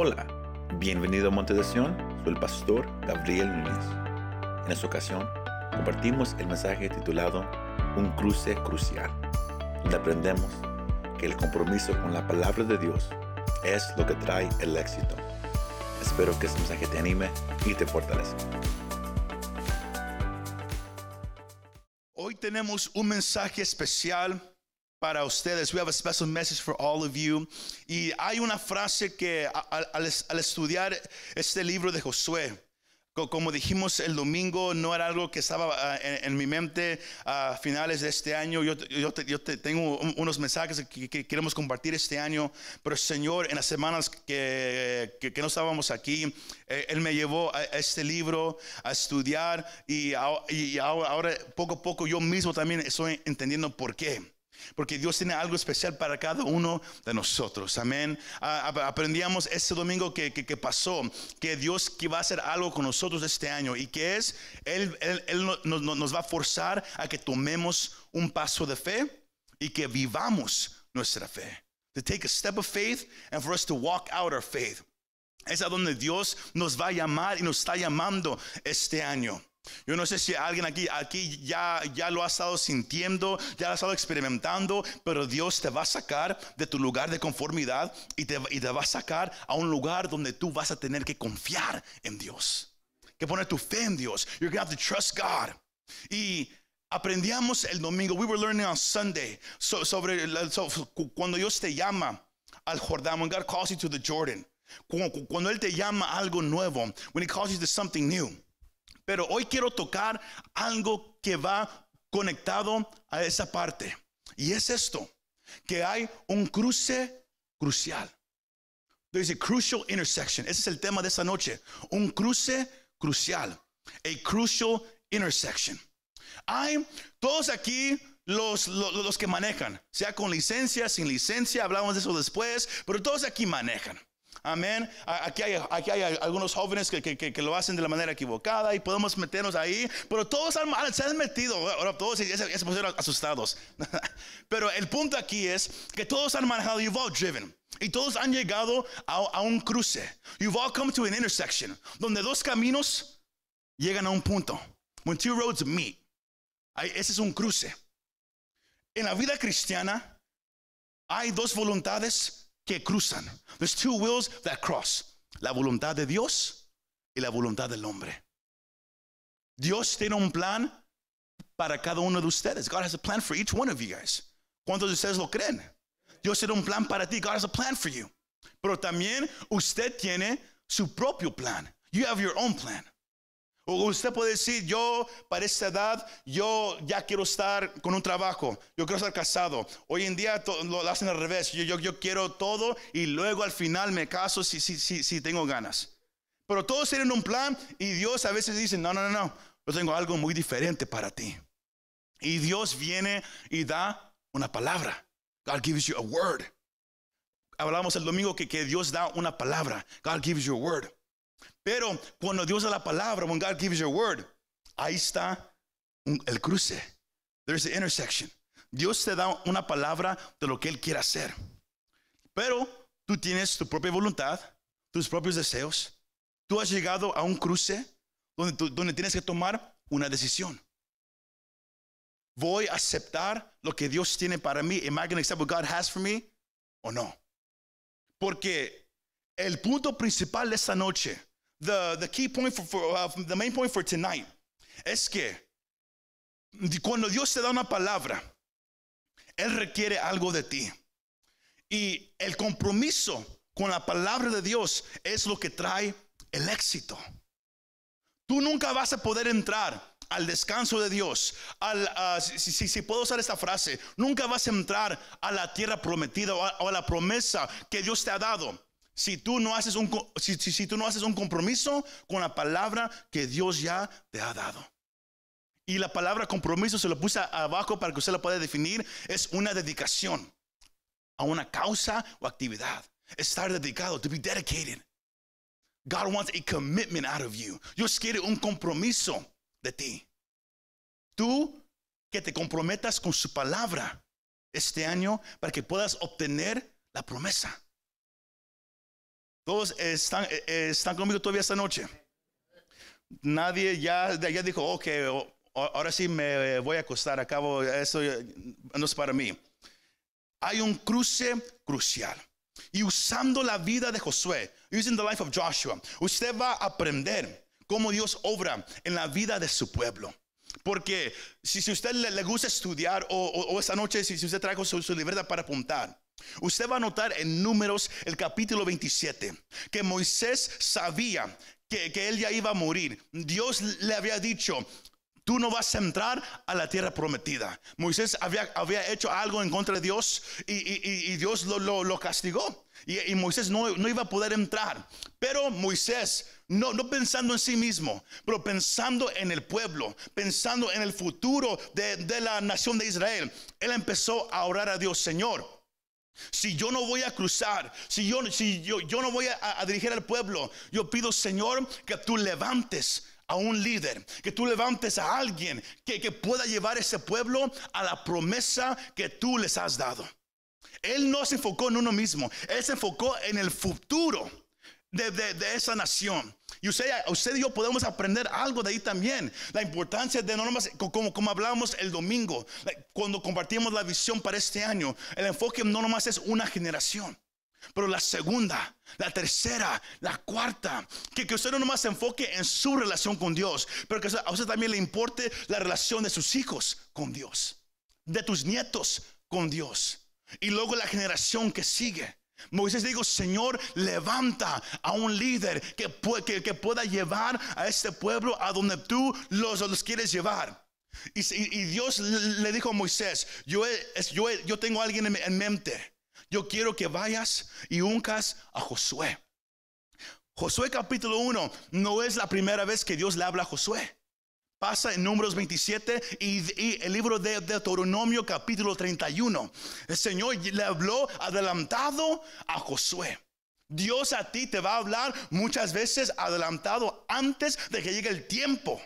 Hola, bienvenido a Monte de Sion, soy el pastor Gabriel Núñez. En esta ocasión compartimos el mensaje titulado Un cruce crucial, donde aprendemos que el compromiso con la palabra de Dios es lo que trae el éxito. Espero que este mensaje te anime y te fortalezca. Hoy tenemos un mensaje especial para ustedes. We have a special message for all of you. Y hay una frase que al, al estudiar este libro de Josué, como dijimos el domingo, no era algo que estaba uh, en, en, mi mente a finales de este año. Yo, yo, te, yo te tengo unos mensajes que, que, queremos compartir este año, pero Señor en las semanas que, que no estábamos aquí, eh, Él me llevó a este libro a estudiar y, y ahora, ahora poco a poco yo mismo también estoy entendiendo por qué. Porque Dios tiene algo especial para cada uno de nosotros. Amén. Aprendíamos este domingo que, que, pasó que Dios que va a hacer algo con nosotros este año y que es, Él, él, él nos, nos va a forzar a que tomemos un paso de fe y que vivamos nuestra fe. To take a step of faith and for us to walk out our faith. Es a donde Dios nos va a llamar y nos está llamando este año. Yo no sé si alguien aquí, aquí ya, ya lo ha estado sintiendo, ya lo ha estado experimentando, pero Dios te va a sacar de tu lugar de conformidad y te, y te va a sacar a un lugar donde tú vas a tener que confiar en Dios, que poner tu fe en Dios. You're going to have to trust God. Y aprendíamos el domingo, we were learning on Sunday so, sobre so, cuando Dios te llama al Jordán, when God calls you to the Jordan, cuando, Él te llama algo nuevo, when He calls you to something new. Pero hoy quiero tocar algo que va conectado a esa parte. Y es esto, que hay un cruce crucial. There's a crucial intersection. Ese es el tema de esta noche. Un cruce crucial. A crucial intersection. Hay todos aquí los, los, los, que manejan, sea con licencia, sin licencia, hablamos de eso después, pero todos aquí manejan. Amén. Aquí hay, aquí hay algunos jóvenes que, que, que, lo hacen de la manera equivocada y podemos meternos ahí, pero todos han, se han metido, ahora todos se, se pusieron asustados. pero el punto aquí es que todos han manejado, you've all driven. Y todos han llegado a, a un cruce. You've all come to an intersection, donde dos caminos llegan a un punto. When two roads meet. Ese es un cruce. En la vida cristiana hay dos voluntades que cruzan. There's two wills that cross. La voluntad de Dios y la voluntad del hombre. Dios tiene un plan para cada uno de ustedes. God has a plan for each one of you guys. ¿Cuántos de ustedes lo creen? Dios tiene un plan para ti. God has a plan for you. Pero también usted tiene su propio plan. You have your own plan. Usted puede decir, yo para esta edad, yo ya quiero estar con un trabajo, yo quiero estar casado. Hoy en día lo hacen al revés, yo, yo, yo quiero todo y luego al final me caso si, si, si, si tengo ganas. Pero todos tienen un plan y Dios a veces dice, no, no, no, no, yo tengo algo muy diferente para ti. Y Dios viene y da una palabra. God gives you a word. Hablamos el domingo que, que Dios da una palabra. God gives you a word. Pero cuando Dios da la palabra, when God gives your word, ahí está el cruce. There's the intersection. Dios te da una palabra de lo que Él quiere hacer. Pero tú tienes tu propia voluntad, tus propios deseos. Tú has llegado a un cruce donde, donde tienes que tomar una decisión. ¿Voy a aceptar lo que Dios tiene para mí? Am I going to accept what God has for me? ¿O no? Porque el punto principal de esta noche the, the key point for, for uh, the main point for tonight es que cuando Dios te da una palabra, Él requiere algo de ti. Y el compromiso con la palabra de Dios es lo que trae el éxito. Tú nunca vas a poder entrar al descanso de Dios, al, uh, si, si, puedo usar esta frase, nunca vas a entrar a la tierra prometida o a la promesa que Dios te ha dado si tú no haces un, si, si, si tú no haces un compromiso con la palabra que Dios ya te ha dado. Y la palabra compromiso se lo puse abajo para que usted lo pueda definir. Es una dedicación a una causa o actividad. Estar dedicado, to be dedicated. God wants a commitment out of you. Dios quiere un compromiso de ti. Tú que te comprometas con su palabra este año para que puedas obtener la promesa. Todos están, eh, eh, están conmigo todavía esta noche. Nadie ya, ya dijo, ok, ahora sí me voy a acostar, acabo, eso no es para mí. Hay un cruce crucial. Y usando la vida de Josué, using the life of Joshua, usted va a aprender cómo Dios obra en la vida de su pueblo. Porque si, si usted le, le gusta estudiar o, o- o esta noche, si, si usted trajo su, su libreta para apuntar, usted va a notar en números el capítulo 27 que Moisés sabía que, que él ya iba a morir. Dios le había dicho, Tú no vas a entrar a la tierra prometida. Moisés había, había hecho algo en contra de Dios y, y- Dios lo, lo- lo castigó. Y, y Moisés no, no iba a poder entrar. Pero Moisés, no, no pensando en sí mismo, pero pensando en el pueblo, pensando en el futuro de, de la nación de Israel, él empezó a orar a Dios, Señor. Si yo no voy a cruzar, si yo, si yo, yo no voy a, dirigir al pueblo, yo pido, Señor, que tú levantes a un líder, que tú levantes a alguien que, que pueda llevar ese pueblo a la promesa que tú les has dado. Él no se enfocó en uno mismo, él se enfocó en el futuro de- de esa nación. Y usted, usted y yo podemos aprender algo de ahí también. La importancia de no nomás, co- como, como hablábamos el domingo, cuando compartimos la visión para este año, el enfoque no nomás es una generación. Pero la segunda, la tercera, la cuarta, que, que usted no nomás se enfoque en su relación con Dios, pero que a usted también le importe la relación de sus hijos con Dios, de tus nietos con Dios, y luego la generación que sigue. Moisés dijo, Señor, levanta a un líder que, que, pueda llevar a este pueblo a donde tú los, los quieres llevar. Y, Dios le dijo a Moisés, yo, yo, yo tengo a alguien en, en mente. Yo quiero que vayas y uncas a Josué. Josué capítulo 1 no es la primera vez que Dios le habla a Josué. Pasa en números 27 y, el libro de Deuteronomio capítulo 31. El Señor le habló adelantado a Josué. Dios a ti te va a hablar muchas veces adelantado antes de que llegue el tiempo,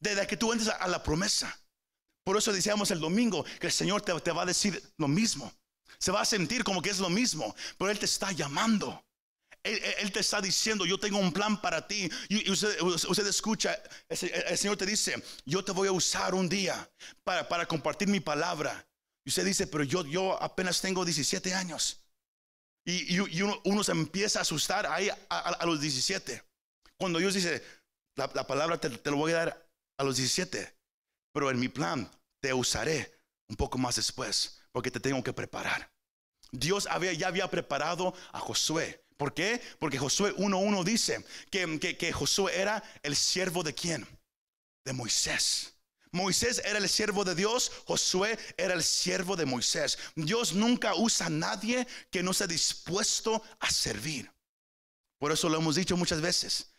desde que tú entres a la promesa. Por eso decíamos el domingo que el Señor te va a decir lo mismo. Se va a sentir como que es lo mismo, pero Él te está llamando. Él, te está diciendo, yo tengo un plan para ti. Y, usted, escucha, el, se- el Señor te dice, yo te voy a usar un día para, compartir mi palabra. Y usted dice, pero yo, apenas tengo 17 años. Y, uno, se empieza a asustar ahí a, los 17. Cuando Dios dice, la, la palabra te, te lo voy a dar a los 17. Pero en mi plan te usaré un poco más después, porque te tengo que preparar. Dios había, ya había preparado a Josué. ¿Por qué? Porque Josué 1.1 dice que, que, Josué era el siervo de quién? De Moisés. Moisés era el siervo de Dios, Josué era el siervo de Moisés. Dios nunca usa a nadie que no esté dispuesto a servir. Por eso lo hemos dicho muchas veces.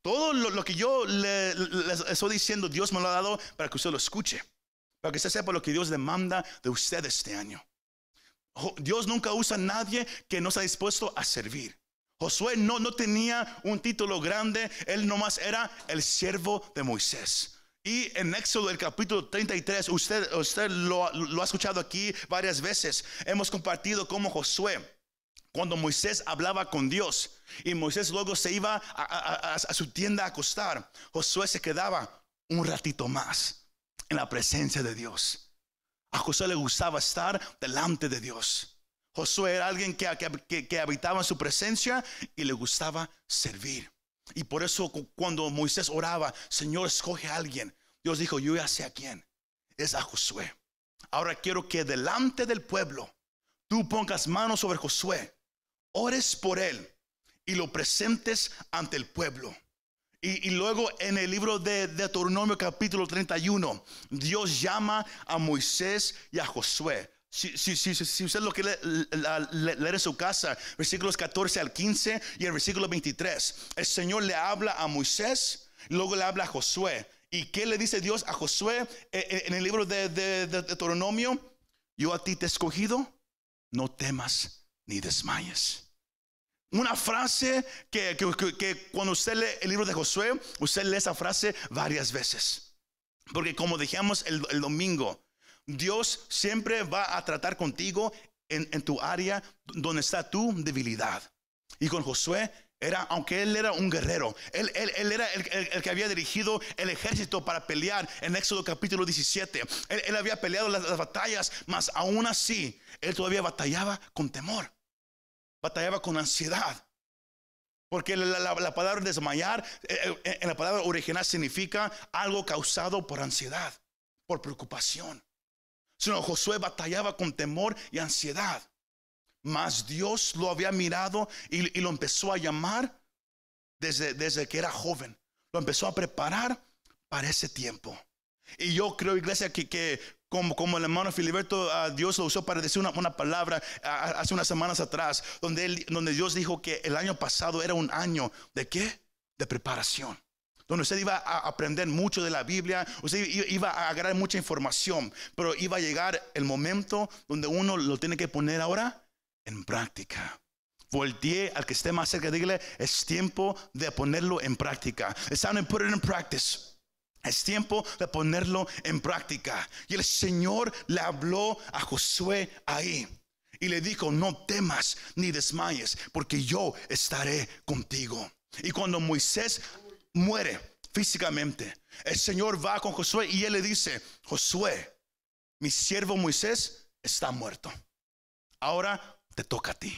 Todo lo, lo que yo le, le estoy diciendo, Dios me lo ha dado para que usted lo escuche. Para que usted sepa lo que Dios demanda de usted este año. Dios nunca usa a nadie que no está dispuesto a servir. Josué no, no tenía un título grande, él nomás era el siervo de Moisés. Y en Éxodo, el capítulo 33, usted, usted lo, ha escuchado aquí varias veces. Hemos compartido cómo Josué, cuando Moisés hablaba con Dios y Moisés luego se iba a- a su tienda a acostar, Josué se quedaba un ratito más en la presencia de Dios. A Josué le gustaba estar delante de Dios. Josué era alguien que, habitaba en su presencia y le gustaba servir. Y por eso cu- cuando Moisés oraba, Señor, escoge a alguien, Dios dijo, yo ya sé a quién. Es a Josué. Ahora quiero que delante del pueblo tú pongas manos sobre Josué, ores por él y lo presentes ante el pueblo. Y, y luego en el libro de Deuteronomio capítulo 31, Dios llama a Moisés y a Josué. Si, si, si, usted lo quiere leer en su casa, versículos 14 al 15 y el versículo 23, el Señor le habla a Moisés, luego le habla a Josué. ¿Y qué le dice Dios a Josué Eh, eh, en el libro de, de- de Deuteronomio? Yo a ti te he escogido, no temas ni desmayes. Una frase que- que cuando usted lee el libro de Josué, usted lee esa frase varias veces. Porque como dijimos el, el domingo, Dios siempre va a tratar contigo en, en tu área donde está tu debilidad. Y con Josué Era, aunque él era un guerrero, él, él- él era el, el- que había dirigido el ejército para pelear en Éxodo capítulo 17. Él, había peleado las, las batallas, mas aún así, él todavía batallaba con temor, batallaba con ansiedad. Porque la palabra desmayar eh, eh, en la palabra original significa algo causado por ansiedad, por preocupación. Sino Josué batallaba con temor y ansiedad. Mas Dios lo había mirado y, lo empezó a llamar desde, desde que era joven. Lo empezó a preparar para ese tiempo. Y yo creo, iglesia, que, que como, como el hermano Filiberto, ah, Dios lo usó para decir una, una palabra ah, hace unas semanas atrás, donde, él- donde Dios dijo que el año pasado era un año de qué? De preparación. Donde usted iba a aprender mucho de la Biblia, usted iba a agarrar mucha información, pero iba a llegar el momento donde uno lo tiene que poner ahora en práctica. Voltee al que esté más cerca, dígale, es tiempo de ponerlo en práctica. It's time to put it in practice. Es tiempo de ponerlo en práctica. Y el Señor le habló a Josué ahí. Y le dijo, no temas ni desmayes, porque yo estaré contigo. Y cuando Moisés muere físicamente, el Señor va con Josué y él le dice, Josué, mi siervo Moisés está muerto. Ahora te toca a ti.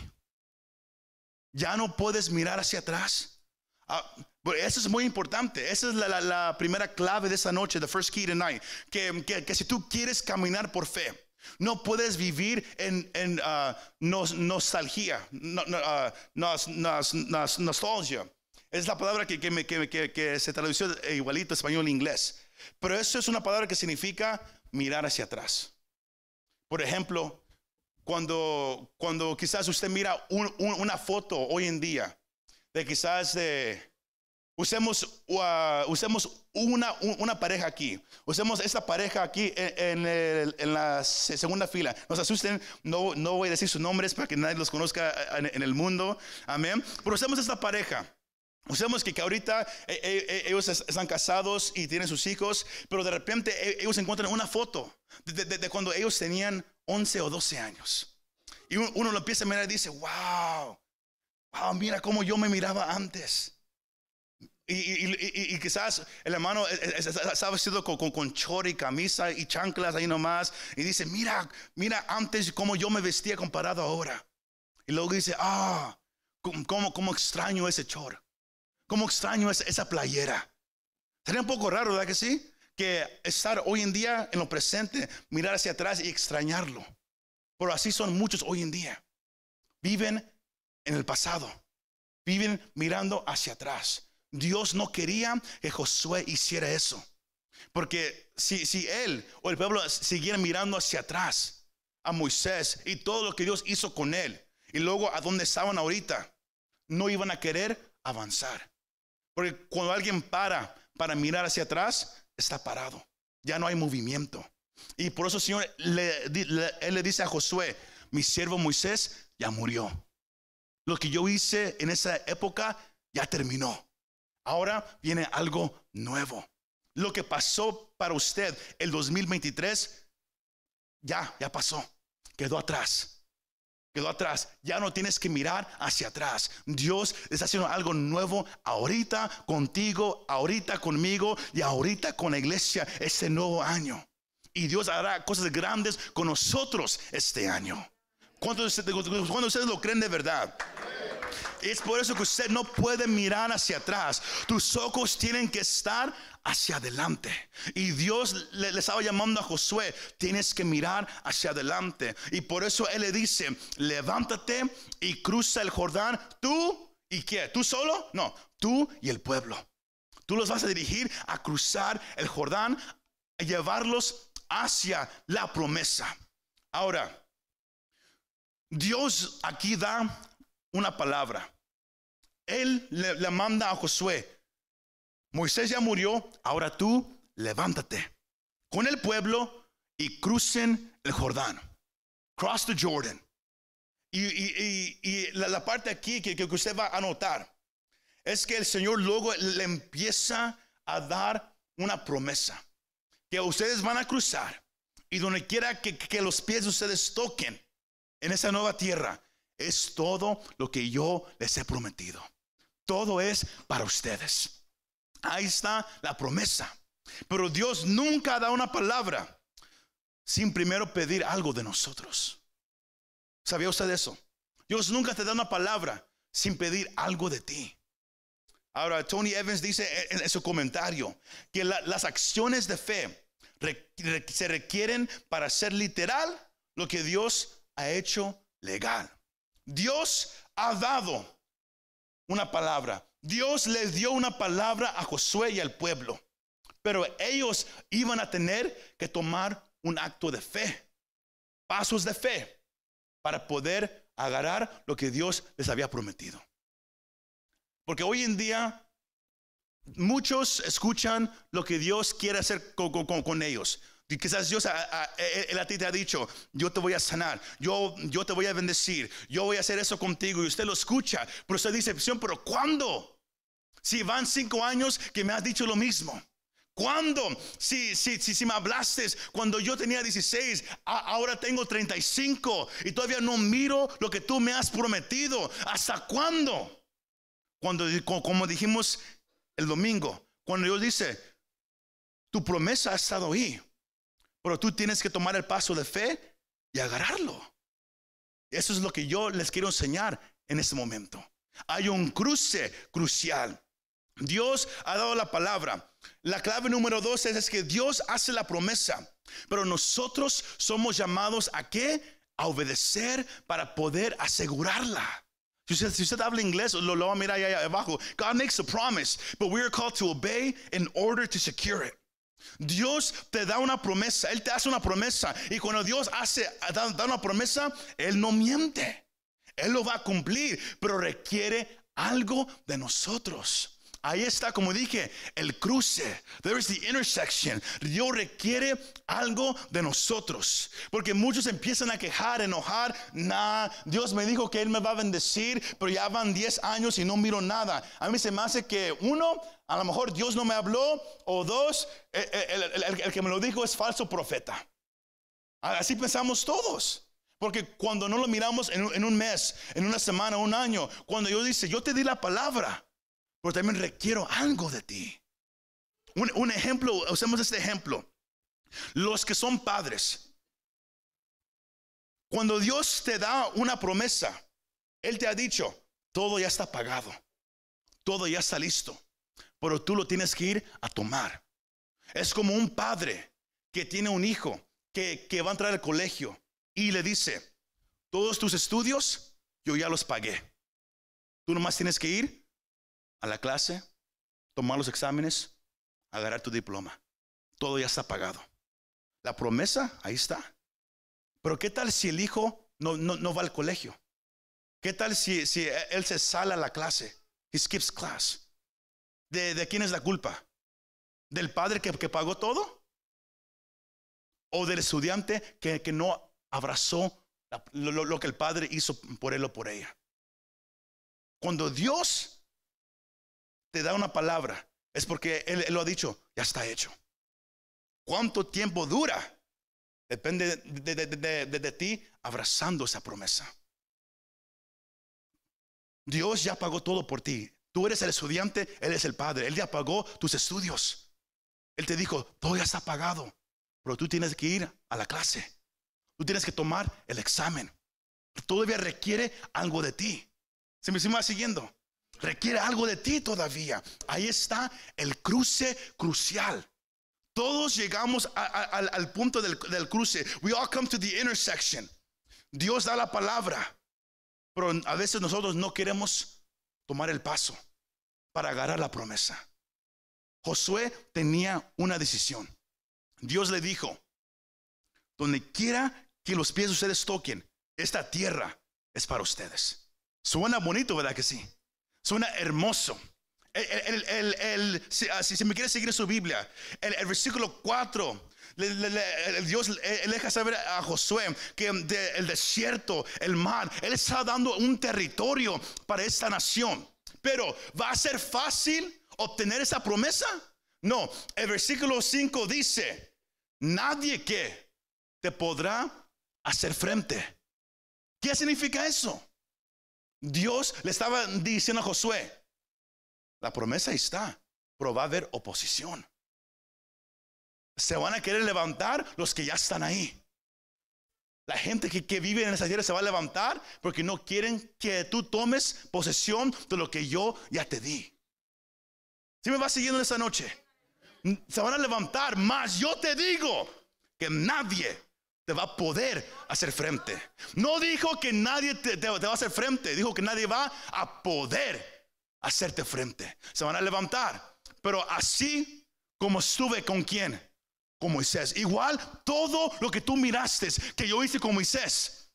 Ya no puedes mirar hacia atrás. Ah, eso es muy importante. Esa es la, la- primera clave de esta noche, the first key tonight. Que, que- que si tú quieres caminar por fe, no puedes vivir en, en, nos- nostalgia, no- no, nos- nostalgia. Es la palabra que, se tradució igualito español e inglés. Pero eso es una palabra que significa mirar hacia atrás. Por ejemplo, cuando, cuando quizás usted mira un- un- una foto hoy en día de quizás de usemos uh, usemos una, un- una pareja aquí. Usemos esta pareja aquí en, la se- segunda fila. No se asusten no, no voy a decir sus nombres para que nadie los conozca en, en el mundo. Amén. Pero usemos esta pareja Usemos que, que ahorita eh, eh, eh, ellos es- están casados y tienen sus hijos, pero de repente ellos encuentran una foto de, de- de cuando ellos tenían 11 o 12 años. Y uno, lo empieza a mirar y dice, wow, wow, mira cómo yo me miraba antes. Y, y- y- y- quizás el hermano está vestido con, con, con chor y camisa y chanclas ahí nomás. Y dice, mira, mira antes cómo yo me vestía comparado ahora. Y luego dice, ah, cómo- cómo extraño ese chor. Cómo extraño esa, esa playera. Sería un poco raro, ¿verdad que sí? Que estar hoy en día en lo presente, mirar hacia atrás y extrañarlo. Pero así son muchos hoy en día. Viven en el pasado. Viven mirando hacia atrás. Dios no quería que Josué hiciera eso. Porque si, si él o el pueblo siguiera mirando hacia atrás a Moisés y todo lo que Dios hizo con él, y luego a donde estaban ahorita, no iban a querer avanzar. Porque cuando alguien para para mirar hacia atrás, está parado. Ya no hay movimiento. Y por eso Señor le- él le dice a Josué, mi siervo Moisés ya murió. Lo que yo hice en esa época ya terminó. Ahora viene algo nuevo. Lo que pasó para usted el 2023 ya, ya pasó. Quedó atrás. Quedó atrás. Ya no tienes que mirar hacia atrás. Dios está haciendo algo nuevo ahorita contigo, ahorita conmigo y ahorita con la iglesia este nuevo año. Y Dios hará cosas grandes con nosotros este año. ¿Cuántos cuántos de ustedes lo creen de verdad? Es por eso que usted no puede mirar hacia atrás. Tus ojos tienen que estar hacia adelante. Y Dios le, estaba llamando a Josué, tienes que mirar hacia adelante. Y por eso Él le dice, levántate y cruza el Jordán. Tú y qué? ¿Tú solo? No, tú y el pueblo. Tú los vas a dirigir a cruzar el Jordán, a llevarlos hacia la promesa. Ahora, Dios aquí da una palabra. Él le, manda a Josué, Moisés ya murió, ahora tú levántate con el pueblo y crucen el Jordán. Cross the Jordan. Y, la parte aquí que, que usted va a notar es que el Señor luego le empieza a dar una promesa. Que ustedes van a cruzar y donde quiera que, que los pies de ustedes toquen en esa nueva tierra, es todo lo que yo les he prometido. todo es para ustedes. Ahí está la promesa. Pero Dios nunca da una palabra sin primero pedir algo de nosotros. ¿Sabía usted eso? Dios nunca te da una palabra sin pedir algo de ti. Ahora, Tony Evans dice en, su comentario que las acciones de fe se requieren para ser literal lo que Dios ha hecho legal. Dios ha dado una palabra. Dios les dio una palabra a Josué y al pueblo. Pero ellos iban a tener que tomar un acto de fe, pasos de fe, para poder agarrar lo que Dios les había prometido. Porque hoy en día muchos escuchan lo que Dios quiere hacer con, ellos. Quizás Dios a, a, ti te ha dicho, yo te voy a sanar, yo, yo te voy a bendecir, yo voy a hacer eso contigo y usted lo escucha, pero usted dice, pero ¿cuándo? Si van cinco años que me has dicho lo mismo. ¿Cuándo? Si, si, si, si me hablaste cuando yo tenía 16, ahora tengo 35 y todavía no miro lo que tú me has prometido. ¿Hasta cuándo? Cuando, como dijimos el domingo, cuando Dios dice, tu promesa ha estado ahí, pero tú tienes que tomar el paso de fe y agarrarlo. Eso es lo que yo les quiero enseñar en este momento. Hay un cruce crucial. Dios ha dado la palabra. La clave número dos es, que Dios hace la promesa, pero nosotros somos llamados a qué? A obedecer para poder asegurarla. Si usted, habla inglés, lo, lo va a mirar ahí abajo. God makes a promise, but we are called to obey in order to secure it. Dios te da una promesa, Él te hace una promesa. Y cuando Dios hace, da, una promesa, Él no miente. Él lo va a cumplir, pero requiere algo de nosotros. Ahí está, como dije, el cruce. There is the intersection. Dios requiere algo de nosotros. Porque muchos empiezan a quejar, enojar. Nah, Dios me dijo que Él me va a bendecir, pero ya van 10 años y no miro nada. A mí se me hace que uno, a lo mejor Dios no me habló, o dos, eh, eh, el, que me lo dijo es falso profeta. Así pensamos todos. Porque cuando no lo miramos en, en un mes, en una semana, un año, cuando Dios dice, yo te di la palabra pero también requiero algo de ti. Un, ejemplo, usemos este ejemplo. Los que son padres, cuando Dios te da una promesa, Él te ha dicho, todo ya está pagado, todo ya está listo, pero tú lo tienes que ir a tomar. Es como un padre que tiene un hijo que, va a entrar al colegio y le dice, todos tus estudios yo ya los pagué. Tú nomás tienes que ir a la clase, tomar los exámenes, agarrar tu diploma. Todo ya está pagado. La promesa, ahí está. Pero ¿qué tal si el hijo no, no, va al colegio? ¿Qué tal si, si, él se sale a la clase? He skips class. ¿De, quién es la culpa? ¿Del padre que, pagó todo? ¿O del estudiante que, que no abrazó lo, lo que el padre hizo por él o por ella? Cuando Dios te da una palabra, es porque él, lo ha dicho, ya está hecho. ¿Cuánto tiempo dura? Depende de, ti abrazando esa promesa. Dios ya pagó todo por ti. Tú eres el estudiante, Él es el padre. Él ya pagó tus estudios. Él te dijo, todo ya está pagado, pero tú tienes que ir a la clase. Tú tienes que tomar el examen. Todavía requiere algo de ti. ¿Se me va siguiendo? Requiere algo de ti todavía. Ahí está el cruce crucial. Todos llegamos al, punto del, del, cruce. We all come to the intersection. Dios da la palabra, pero a veces nosotros no queremos tomar el paso para agarrar la promesa. Josué tenía una decisión. Dios le dijo, donde quiera que los pies de ustedes toquen, esta tierra es para ustedes. Suena bonito, ¿verdad que sí? Suena hermoso. El, ah, si, me quiere seguir su Biblia, el, versículo 4, Dios le, deja saber a Josué que el desierto, el mar, Él está dando un territorio para esta nación. Pero ¿va a ser fácil obtener esa promesa? No, el versículo 5 dice, nadie que te podrá hacer frente. ¿Qué significa eso? Dios le estaba diciendo a Josué, La promesa está, pero va a haber oposición. Se van a querer levantar los que ya están ahí. La gente que, que, vive en esa tierra se va a levantar porque no quieren que tú tomes posesión de lo que yo ya te di. Si me vas siguiendo en esta noche, se van a levantar, más yo te digo que nadie te va a poder hacer frente. No dijo que nadie te, te, va a hacer frente, dijo que nadie va a poder hacerte frente. Se van a levantar, pero así como estuve con quién con Moisés. Igual todo lo que tú miraste que yo hice con Moisés,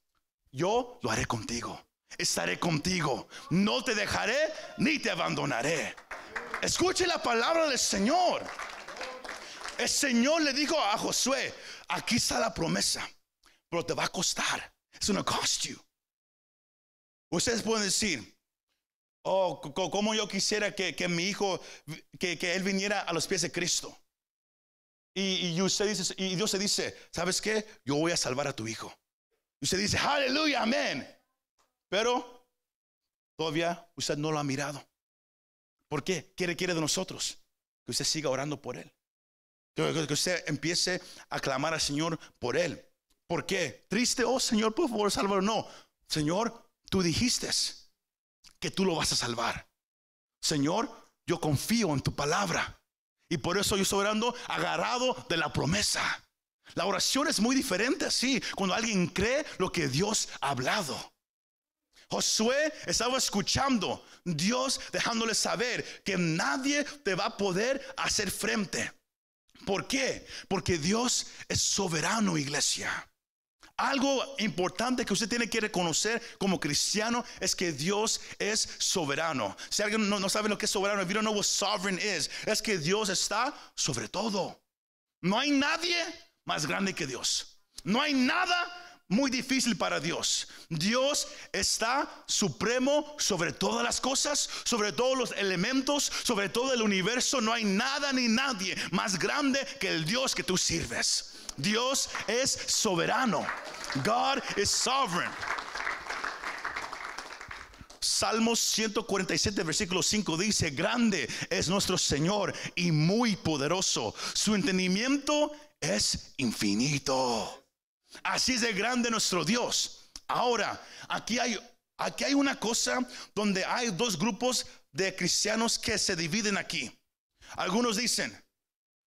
yo lo haré contigo. Estaré contigo. No te dejaré ni te abandonaré. Escuche la palabra del Señor. El Señor le dijo a Josué, aquí está la promesa, pero te va a costar. Una cost you. Ustedes pueden decir, oh, como yo quisiera que, que mi hijo, que, que él viniera a los pies de Cristo. Y, y, usted dice, y Dios se dice, ¿sabes qué? Yo voy a salvar a tu hijo. Y usted dice, aleluya, amén. Pero todavía usted no lo ha mirado. ¿Por qué? ¿Qué requiere de nosotros? Que usted siga orando por él. Que, usted empiece a clamar al Señor por él. ¿Por qué? Triste, oh Señor, por favor, sálvalo. No, Señor, tú dijiste que tú lo vas a salvar. Señor, yo confío en tu palabra. Y por eso yo estoy orando agarrado de la promesa. La oración es muy diferente así, cuando alguien cree lo que Dios ha hablado. Josué estaba escuchando, Dios dejándole saber que nadie te va a poder hacer frente. ¿Por qué? Porque Dios es soberano, iglesia. Algo importante que usted tiene que reconocer como cristiano es que Dios es soberano. Si alguien no, sabe lo que es soberano, if you don't know what sovereign es que Dios está sobre todo. No hay nadie más grande que Dios. No hay nada muy difícil para Dios. Dios está supremo sobre todas las cosas, sobre todos los elementos, sobre todo el universo. No hay nada ni nadie más grande que el Dios que tú sirves. Dios es soberano. God is sovereign. Salmos 147, versículo 5 dice, grande es nuestro Señor y muy poderoso. Su entendimiento es infinito. Así es de grande nuestro Dios. Ahora, aquí hay, aquí hay una cosa donde hay dos grupos de cristianos que se dividen aquí. Algunos dicen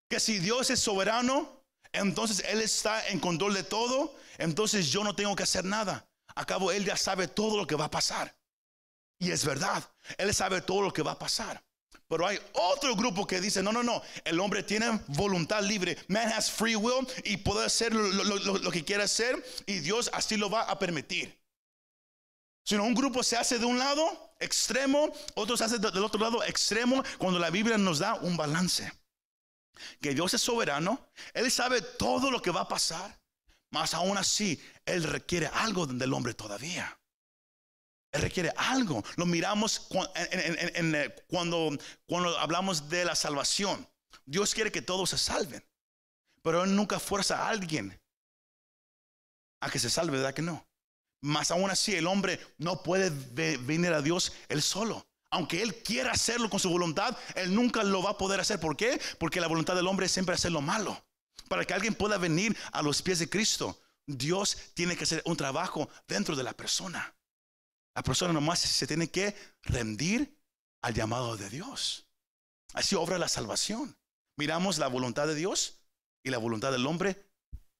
que si Dios es soberano, entonces Él está en control de todo, entonces yo no tengo que hacer nada. Acabo, Él ya sabe todo lo que va a pasar. Y es verdad, Él sabe todo lo que va a pasar. Pero hay otro grupo que dice, no, no, no, el hombre tiene voluntad libre. Man has free will y puede hacer lo, que quiera hacer y Dios así lo va a permitir. Si no, un grupo se hace de un lado extremo, otro se hace del otro lado extremo, cuando la Biblia nos da un balance que Dios es soberano, Él sabe todo lo que va a pasar, mas aún así Él requiere algo del hombre todavía. Requiere algo. Lo miramos eh, cuando, cuando hablamos de la salvación. Dios quiere que todos se salven, pero Él nunca fuerza a alguien a que se salve, ¿verdad que no? Mas aún así el hombre no puede venir a Dios él solo. Aunque Él quiera hacerlo con su voluntad, Él nunca lo va a poder hacer. ¿Por qué? Porque la voluntad del hombre es siempre hacer lo malo. Para que alguien pueda venir a los pies de Cristo, Dios tiene que hacer un trabajo dentro de la persona. La persona nomás se tiene que rendir al llamado de Dios. Así obra la salvación. Miramos la voluntad de Dios y la voluntad del hombre,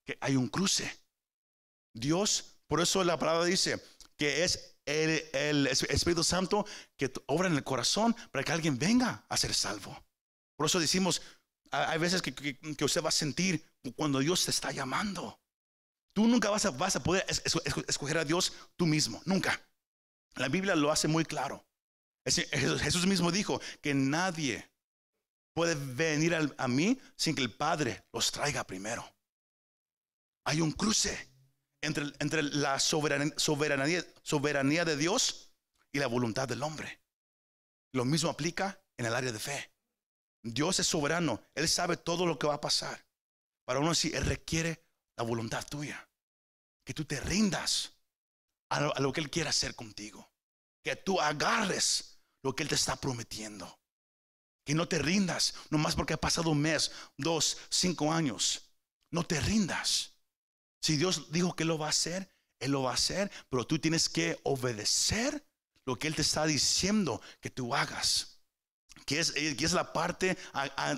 que hay un cruce. Dios, por eso la palabra dice que es el, Espíritu Santo que obra en el corazón para que alguien venga a ser salvo. Por eso decimos, hay veces que, usted va a sentir cuando Dios te está llamando. Tú nunca vas a poder escoger a Dios tú mismo, nunca. La Biblia lo hace muy claro. Jesús mismo dijo que nadie puede venir a mí sin que el Padre los traiga primero. Hay un cruce entre, la soberanía, soberanía de Dios y la voluntad del hombre. Lo mismo aplica en el área de fe. Dios es soberano, Él sabe todo lo que va a pasar. Para uno así, Él requiere la voluntad tuya. Que tú te rindas a lo, que Él quiere hacer contigo. Que tú agarres lo que Él te está prometiendo. que no te rindas, nomás porque ha pasado un mes, dos, cinco años. No te rindas. Si Dios dijo que lo va a hacer, Él lo va a hacer, pero tú tienes que obedecer lo que Él te está diciendo que tú hagas. Que es, es la parte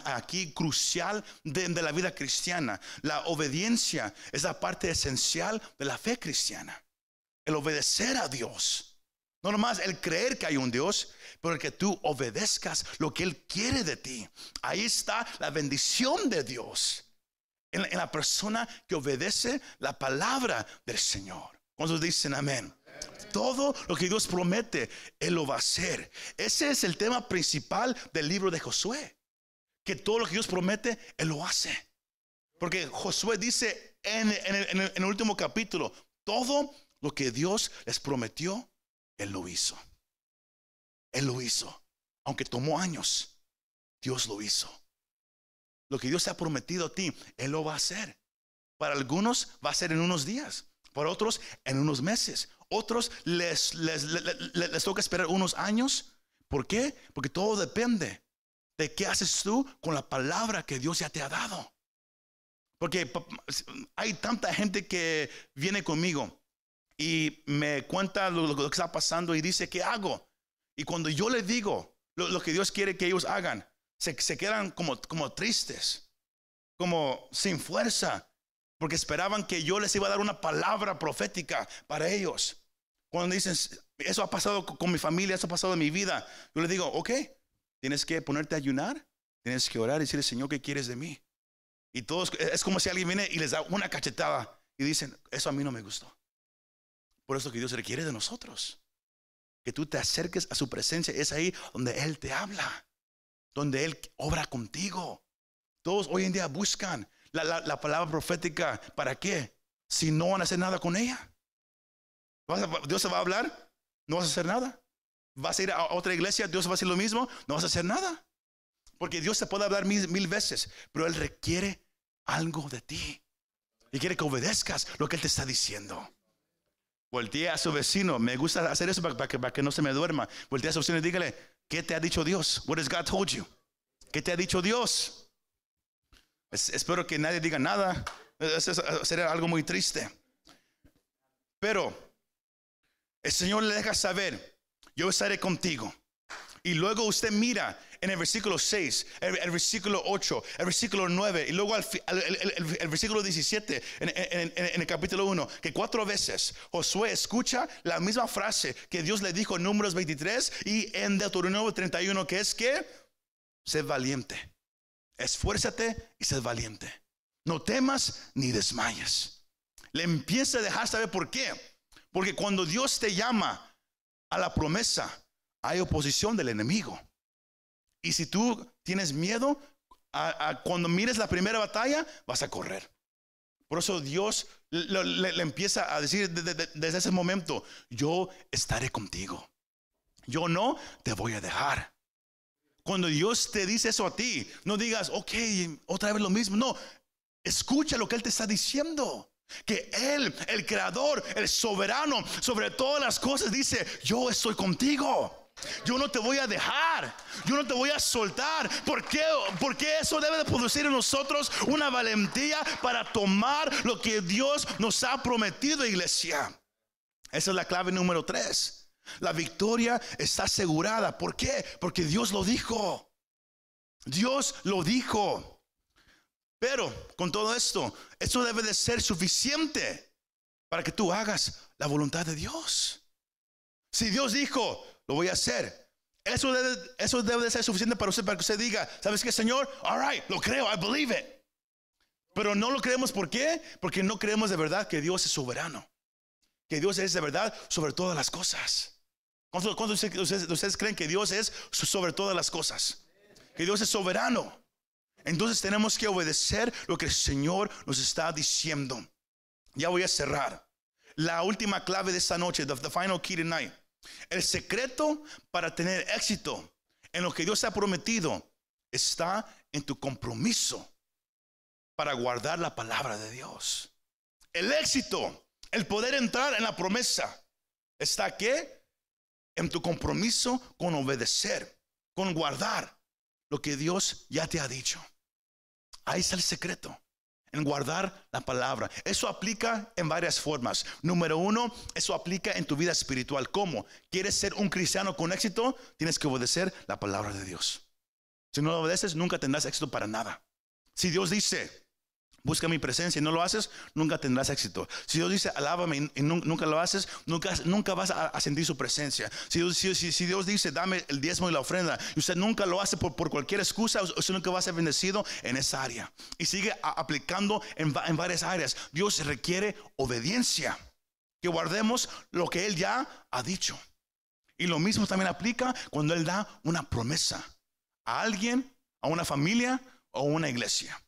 aquí crucial de la vida cristiana. La obediencia es la parte esencial de la fe cristiana. El obedecer a Dios. No nomás el creer que hay un Dios, pero que tú obedezcas lo que Él quiere de ti. Ahí está la bendición de Dios en la, persona que obedece la palabra del Señor. Cuando dicen amén. Todo lo que Dios promete, Él lo va a hacer. Ese es el tema principal del libro de Josué. Que todo lo que Dios promete, Él lo hace. Porque Josué dice en, el, último capítulo, todo lo que Dios les prometió, Él lo hizo. Él lo hizo. Aunque tomó años, Dios lo hizo. Lo que Dios te ha prometido a ti, Él lo va a hacer. Para algunos va a ser en unos días, para otros en unos meses. Otros les, les, toca esperar unos años. ¿Por qué? Porque todo depende de qué haces tú con la palabra que Dios ya te ha dado. Porque hay tanta gente que viene conmigo y me cuenta lo, que está pasando y dice, ¿qué hago? Y cuando yo le digo lo, que Dios quiere que ellos hagan, se, quedan como, como tristes, como sin fuerza, porque esperaban que yo les iba a dar una palabra profética para ellos. Cuando dicen, eso ha pasado con mi familia, eso ha pasado en mi vida, yo les digo, ok, tienes que ponerte a ayunar, tienes que orar y decirle, Señor, ¿qué quieres de mí? Y todos, es como si alguien viene y les da una cachetada y dicen, eso a mí no me gustó. Por eso que Dios requiere de nosotros. Que tú te acerques a su presencia. Es ahí donde Él te habla. Donde Él obra contigo. Todos hoy en día buscan la, palabra profética. ¿Para qué? Si no van a hacer nada con ella. Dios se va a hablar. No vas a hacer nada. Vas a ir a otra iglesia. Dios va a hacer lo mismo. No vas a hacer nada. Porque Dios se puede hablar mil, mil veces. Pero Él requiere algo de ti. Y quiere que obedezcas lo que Él te está diciendo. Voltee a su vecino. Me gusta hacer eso para, que, no se me duerma. Voltee a su vecino y dígale, ¿qué te ha dicho Dios? What has God told you? ¿Qué te ha dicho Dios? espero que nadie diga nada. Eso sería algo muy triste. Pero el Señor le deja saber, yo estaré contigo. Y luego usted mira en el versículo 6, el, versículo 8, el versículo 9 y luego el, versículo 17 en, el capítulo 1, que cuatro veces Josué escucha la misma frase que Dios le dijo en Números 23 y en Deuteronomio 31, que es que, sé valiente, esfuérzate y sé valiente. No temas ni desmayes. Le empieza a dejar saber por qué. Porque cuando Dios te llama a la promesa, hay oposición del enemigo. Y si tú tienes miedo, cuando mires la primera batalla, vas a correr. Por eso Dios le, empieza a decir desde ese momento, yo estaré contigo. Yo no te voy a dejar. Cuando Dios te dice eso a ti, no digas, ok, otra vez lo mismo. No, escucha lo que Él te está diciendo. Que Él, el creador, el soberano sobre todas las cosas, dice, yo estoy contigo. Yo no te voy a dejar. Yo no te voy a soltar. ¿Por qué? Porque eso debe de producir en nosotros una valentía para tomar lo que Dios nos ha prometido, iglesia. Esa es la clave número tres. La victoria está asegurada. ¿Por qué? Porque Dios lo dijo. Dios lo dijo. Pero con todo esto, eso debe de ser suficiente para que tú hagas la voluntad de Dios. Si Dios dijo, lo voy a hacer. Eso debe, eso debe de ser suficiente para usted, para que usted diga, ¿sabes qué, Señor? All right, lo creo, I believe it. Pero no lo creemos, ¿por? Porque no creemos de verdad que Dios es soberano. Que Dios es de verdad sobre todas las cosas. ¿Cuántos, ustedes, creen que Dios es sobre todas las cosas? Que Dios es soberano. Entonces tenemos que obedecer lo que el Señor nos está diciendo. Ya voy a cerrar. La última clave de esta noche, the final key tonight. El secreto para tener éxito en lo que Dios ha prometido está en tu compromiso para guardar la palabra de Dios. El éxito, el poder entrar en la promesa, está que en tu compromiso con obedecer, con guardar lo que Dios ya te ha dicho. Ahí está el secreto en guardar la palabra. Eso aplica en varias formas. Número uno, eso aplica en tu vida espiritual. ¿Cómo? ¿Quieres ser un cristiano con éxito? Tienes que obedecer la palabra de Dios. Si no lo obedeces, nunca tendrás éxito para nada. Si Dios dice, busca mi presencia y no lo haces, nunca tendrás éxito. Si Dios dice, alábame y nunca lo haces, nunca, nunca vas a, sentir su presencia. Si Dios, dice, dame el diezmo y la ofrenda, y usted nunca lo hace por, cualquier excusa, usted nunca va a ser bendecido en esa área. Y sigue aplicando en, en varias áreas. Dios requiere obediencia, que guardemos lo que Él ya ha dicho. Y lo mismo también aplica cuando Él da una promesa a alguien, a una familia o a una iglesia.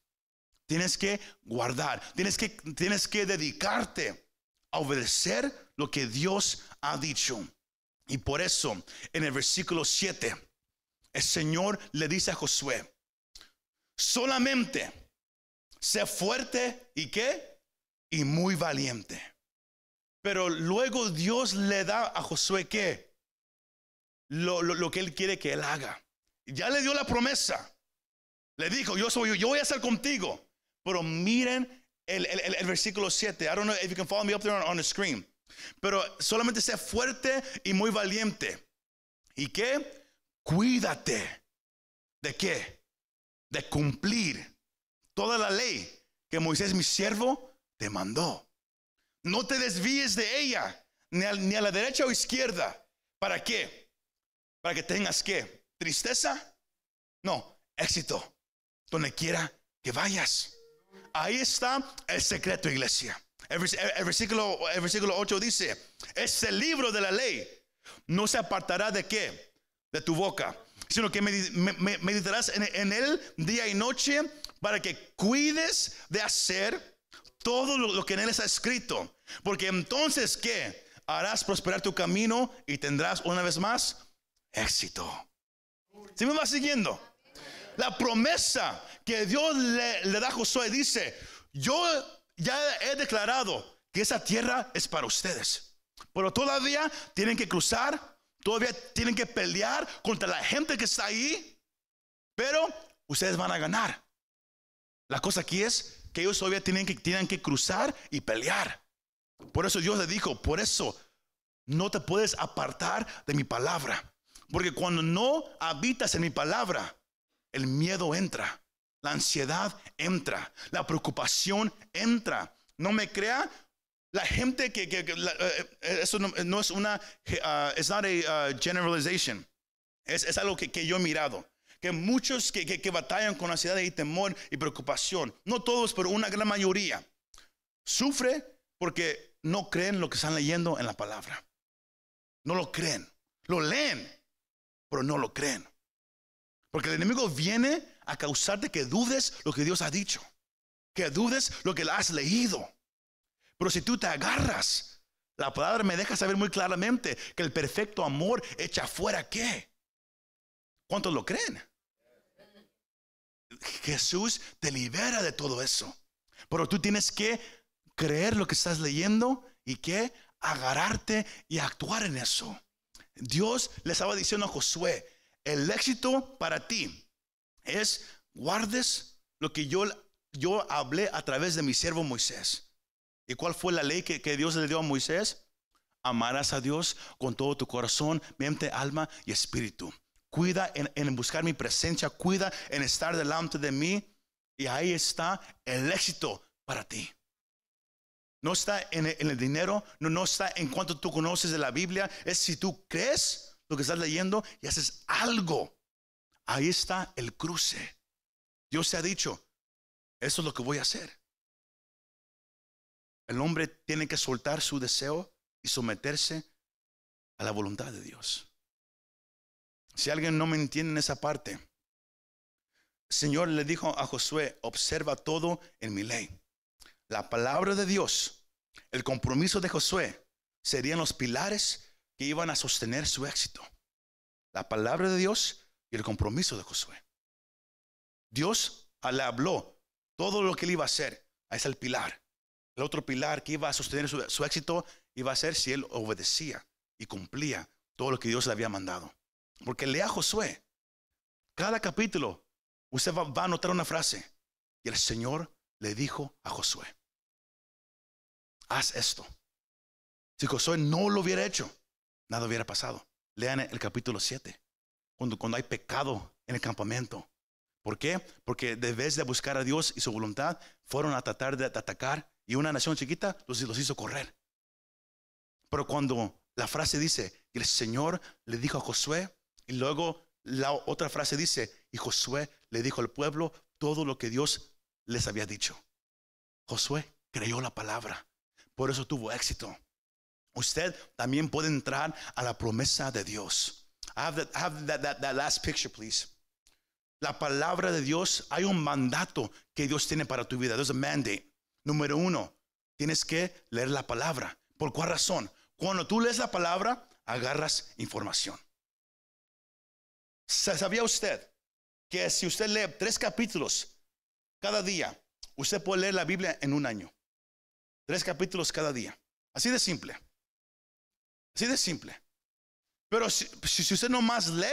Tienes que guardar, tienes que, tienes que dedicarte a obedecer lo que Dios ha dicho. Y por eso, en el versículo 7, el Señor le dice a Josué, solamente sé fuerte y qué? Y muy valiente. Pero luego Dios le da a Josué qué? Lo, lo, lo que él quiere que él haga. Ya le dio la promesa. Le dijo, yo soy yo voy a estar contigo. Pero miren el, el, versículo 7. I don't know if you can follow me up there on, the screen. Pero solamente sea fuerte y muy valiente. ¿Y qué? Cuídate. ¿De qué? De cumplir toda la ley que Moisés, mi siervo, te mandó. No te desvíes de ella, ni a, ni a la derecha o izquierda. ¿Para qué? Para que tengas qué? ¿Tristeza? No, éxito. Donde quiera que vayas. Ahí está el secreto, iglesia. El, versículo, el versículo 8 dice, este libro de la ley no se apartará de qué? De tu boca, sino que meditarás en, él día y noche para que cuides de hacer todo lo, que en él está escrito. Porque entonces, ¿qué? Harás prosperar tu camino y tendrás una vez más éxito. ¿Sí me va siguiendo? La promesa que Dios le, da a Josué dice, yo ya he declarado que esa tierra es para ustedes. Pero todavía tienen que cruzar, todavía tienen que pelear contra la gente que está ahí. Pero ustedes van a ganar. La cosa aquí es que ellos todavía tienen que, tienen que cruzar y pelear. Por eso Dios le dijo, por eso no te puedes apartar de mi palabra. Porque cuando no habitas en mi palabra, el miedo entra, la ansiedad entra, la preocupación entra. No me crea, la gente que, que, eh, eh, eso no, es una, uh, it's not a uh, generalization. Es, es, algo que, que, yo he mirado. Que muchos que, que, batallan con ansiedad y temor y preocupación, no todos, pero una gran mayoría, sufre porque no creen lo que están leyendo en la palabra. No lo creen. Lo leen, pero no lo creen. Porque el enemigo viene a causarte que dudes lo que Dios ha dicho, que dudes lo que has leído. Pero si tú te agarras, la palabra me deja saber muy claramente que el perfecto amor echa fuera qué. ¿Cuántos lo creen? Jesús te libera de todo eso. Pero tú tienes que creer lo que estás leyendo y que agarrarte y actuar en eso. Dios le estaba diciendo a Josué, el éxito para ti es guardes lo que yo, yo hablé a través de mi siervo Moisés. ¿Y cuál fue la ley que, Dios le dio a Moisés? Amarás a Dios con todo tu corazón, mente, alma y espíritu. Cuida en, buscar mi presencia, cuida en estar delante de mí. Y ahí está el éxito para ti. No está en en el dinero, no, no está en cuanto tú conoces de la Biblia, es si tú crees lo que estás leyendo y haces algo. Ahí está el cruce. Dios te ha dicho, eso es lo que voy a hacer. El hombre tiene que soltar su deseo y someterse a la voluntad de Dios. Si alguien no me entiende en esa parte, el Señor le dijo a Josué, observa todo en mi ley. La palabra de Dios, el compromiso de Josué, serían los pilares que iban a sostener su éxito. La palabra de Dios y el compromiso de Josué. Dios le habló todo lo que él iba a hacer. Ahí es el pilar. El otro pilar que iba a sostener su, éxito iba a ser si él obedecía y cumplía todo lo que Dios le había mandado. Porque lea Josué. cada capítulo, usted va, va a notar una frase. Y el Señor le dijo a Josué, haz esto. Si Josué no lo hubiera hecho, nada hubiera pasado. Lean el capítulo 7, cuando, cuando hay pecado en el campamento. ¿Por qué? Porque de vez de buscar a Dios y su voluntad, fueron a tratar de atacar y una nación chiquita los, hizo correr. Pero cuando la frase dice, y el Señor le dijo a Josué, y luego la otra frase dice, y Josué le dijo al pueblo todo lo que Dios les había dicho. Josué creyó la palabra, por eso tuvo éxito. Usted también puede entrar a la promesa de Dios. Have, that, last picture, please. La palabra de Dios, hay un mandato que Dios tiene para tu vida. There's a mandate. Número uno, tienes que leer la palabra. ¿Por cuál razón? Cuando tú lees la palabra, agarras información. ¿Sabía usted que si usted lee tres capítulos cada día, usted puede leer la Biblia en un año? Tres capítulos cada día. Así de simple. Así de simple. Pero si, si usted más lee,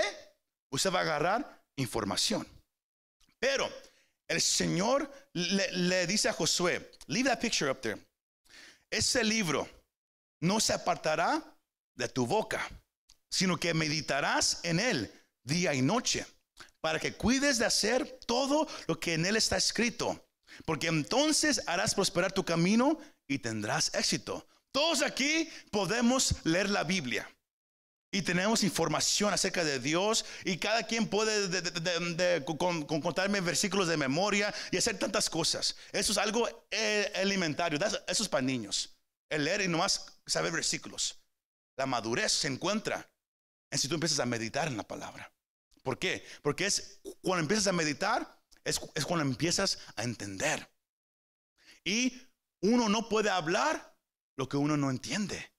usted va a agarrar información. Pero el Señor le, le, dice a Josué, leave that picture up there. Ese libro no se apartará de tu boca, sino que meditarás en él día y noche, para que cuides de hacer todo lo que en él está escrito, porque entonces harás prosperar tu camino y tendrás éxito. Todos aquí podemos leer la Biblia y tenemos información acerca de Dios y cada quien puede contarme versículos de memoria y hacer tantas cosas. Eso es algo eh, alimentario, eso es para niños. El leer y nomás saber versículos. La madurez se encuentra en si tú empiezas a meditar en la palabra. ¿Por qué? Porque es cuando empiezas a meditar, es cuando empiezas a entender. Y uno no puede hablar lo que uno no entiende.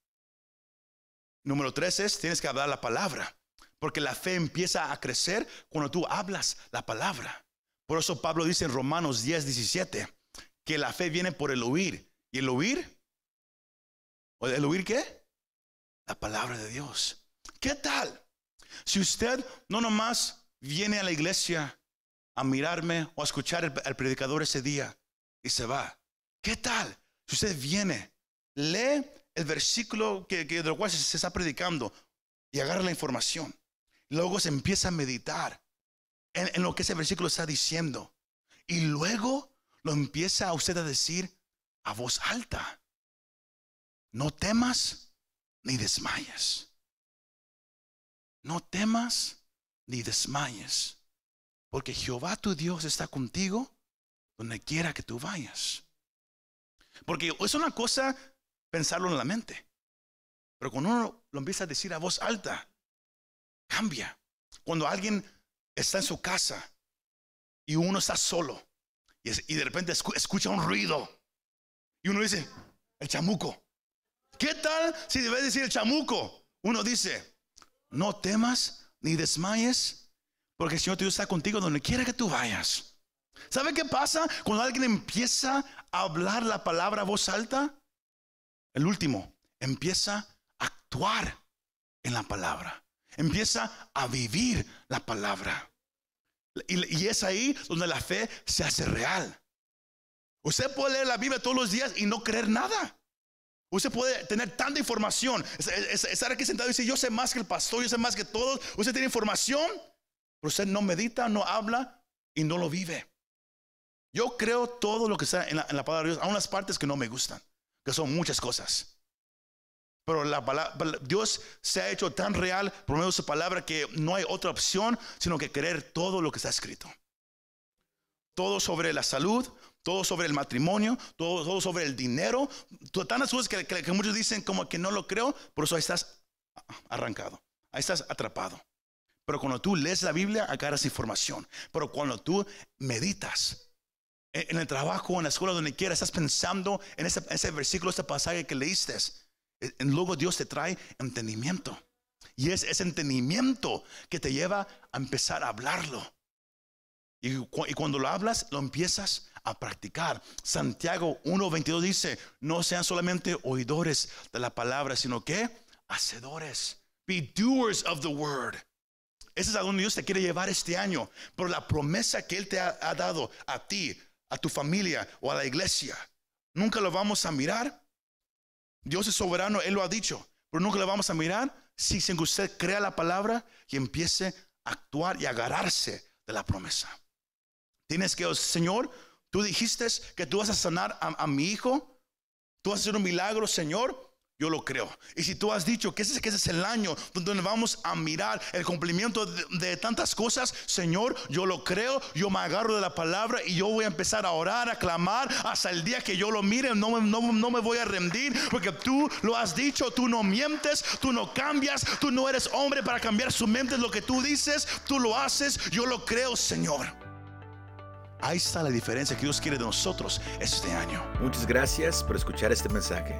Número tres es, tienes que hablar la palabra, porque la fe empieza a crecer cuando tú hablas la palabra. Por eso Pablo dice en Romanos 10, 17, que la fe viene por el oír. ¿Y el oír? ¿O el oír qué? La palabra de Dios. ¿Qué tal? Si usted no nomás viene a la iglesia a mirarme o a escuchar al predicador ese día y se va. ¿Qué tal? Si usted viene lee el versículo que, de cual se, está predicando y agarra la información. Luego se empieza a meditar en, en lo que ese versículo está diciendo. Y luego lo empieza a usted a decir a voz alta. No temas ni desmayes. No temas ni desmayes. Porque Jehová tu Dios está contigo donde quiera que tú vayas. Porque es una cosa pensarlo en la mente. Pero cuando uno lo empieza a decir a voz alta, cambia. Cuando alguien está en su casa y uno está solo y, de repente escucha un ruido y uno dice, el chamuco. ¿Qué tal si debe decir el chamuco? Uno dice, no temas ni desmayes, porque el Señor Dios está contigo donde quiera que tú vayas. ¿Sabe qué pasa cuando alguien empieza a hablar la palabra a voz alta? El último, empieza a actuar en la palabra. Empieza a vivir la palabra. Y, es ahí donde la fe se hace real. Usted puede leer la Biblia todos los días y no creer nada. Usted puede tener tanta información. Estar aquí sentado y decir, yo sé más que el pastor, yo sé más que todos. Usted tiene información, pero usted no medita, no habla y no lo vive. Yo creo todo lo que está en la, en la palabra de Dios, a unas partes que no me gustan que son muchas cosas. Pero la Dios se ha hecho tan real por medio de su palabra que no hay otra opción sino que creer todo lo que está escrito. Todo sobre la salud, todo sobre el matrimonio, todo, sobre el dinero, tantas cosas que, que, muchos dicen como que no lo creo, por eso ahí estás arrancado, ahí estás atrapado. Pero cuando tú lees la Biblia, agarras información. Pero cuando tú meditas, en el trabajo, en la escuela, donde quiera, estás pensando en ese, versículo, este pasaje que leíste. Luego Dios te trae entendimiento. Y es ese entendimiento que te lleva a empezar a hablarlo. Y, cuando lo hablas, lo empiezas a practicar. Santiago 1.22 dice, no sean solamente oidores de la palabra, sino que hacedores. Be doers of the word. Ese es a donde Dios te quiere llevar este año. Por la promesa que Él te ha dado a ti, a tu familia o a la iglesia. Nunca lo vamos a mirar. Dios es soberano, Él lo ha dicho. Pero nunca lo vamos a mirar si sin que usted crea la palabra y empiece a actuar y agarrarse de la promesa. Tienes que, Señor, tú dijiste que tú vas a sanar a, a mi hijo. Tú vas a hacer un milagro, Señor. Yo lo creo. Y si tú has dicho que ese, es el año donde vamos a mirar el cumplimiento de, de, tantas cosas, Señor, yo lo creo, yo me agarro de la palabra y yo voy a empezar a orar, a clamar hasta el día que yo lo mire. No, no, no me voy a rendir porque tú lo has dicho, tú no mientes, tú no cambias, tú no eres hombre para cambiar su mente. Lo que tú dices, tú lo haces, yo lo creo, Señor. Ahí está la diferencia que Dios quiere de nosotros este año. Muchas gracias por escuchar este mensaje.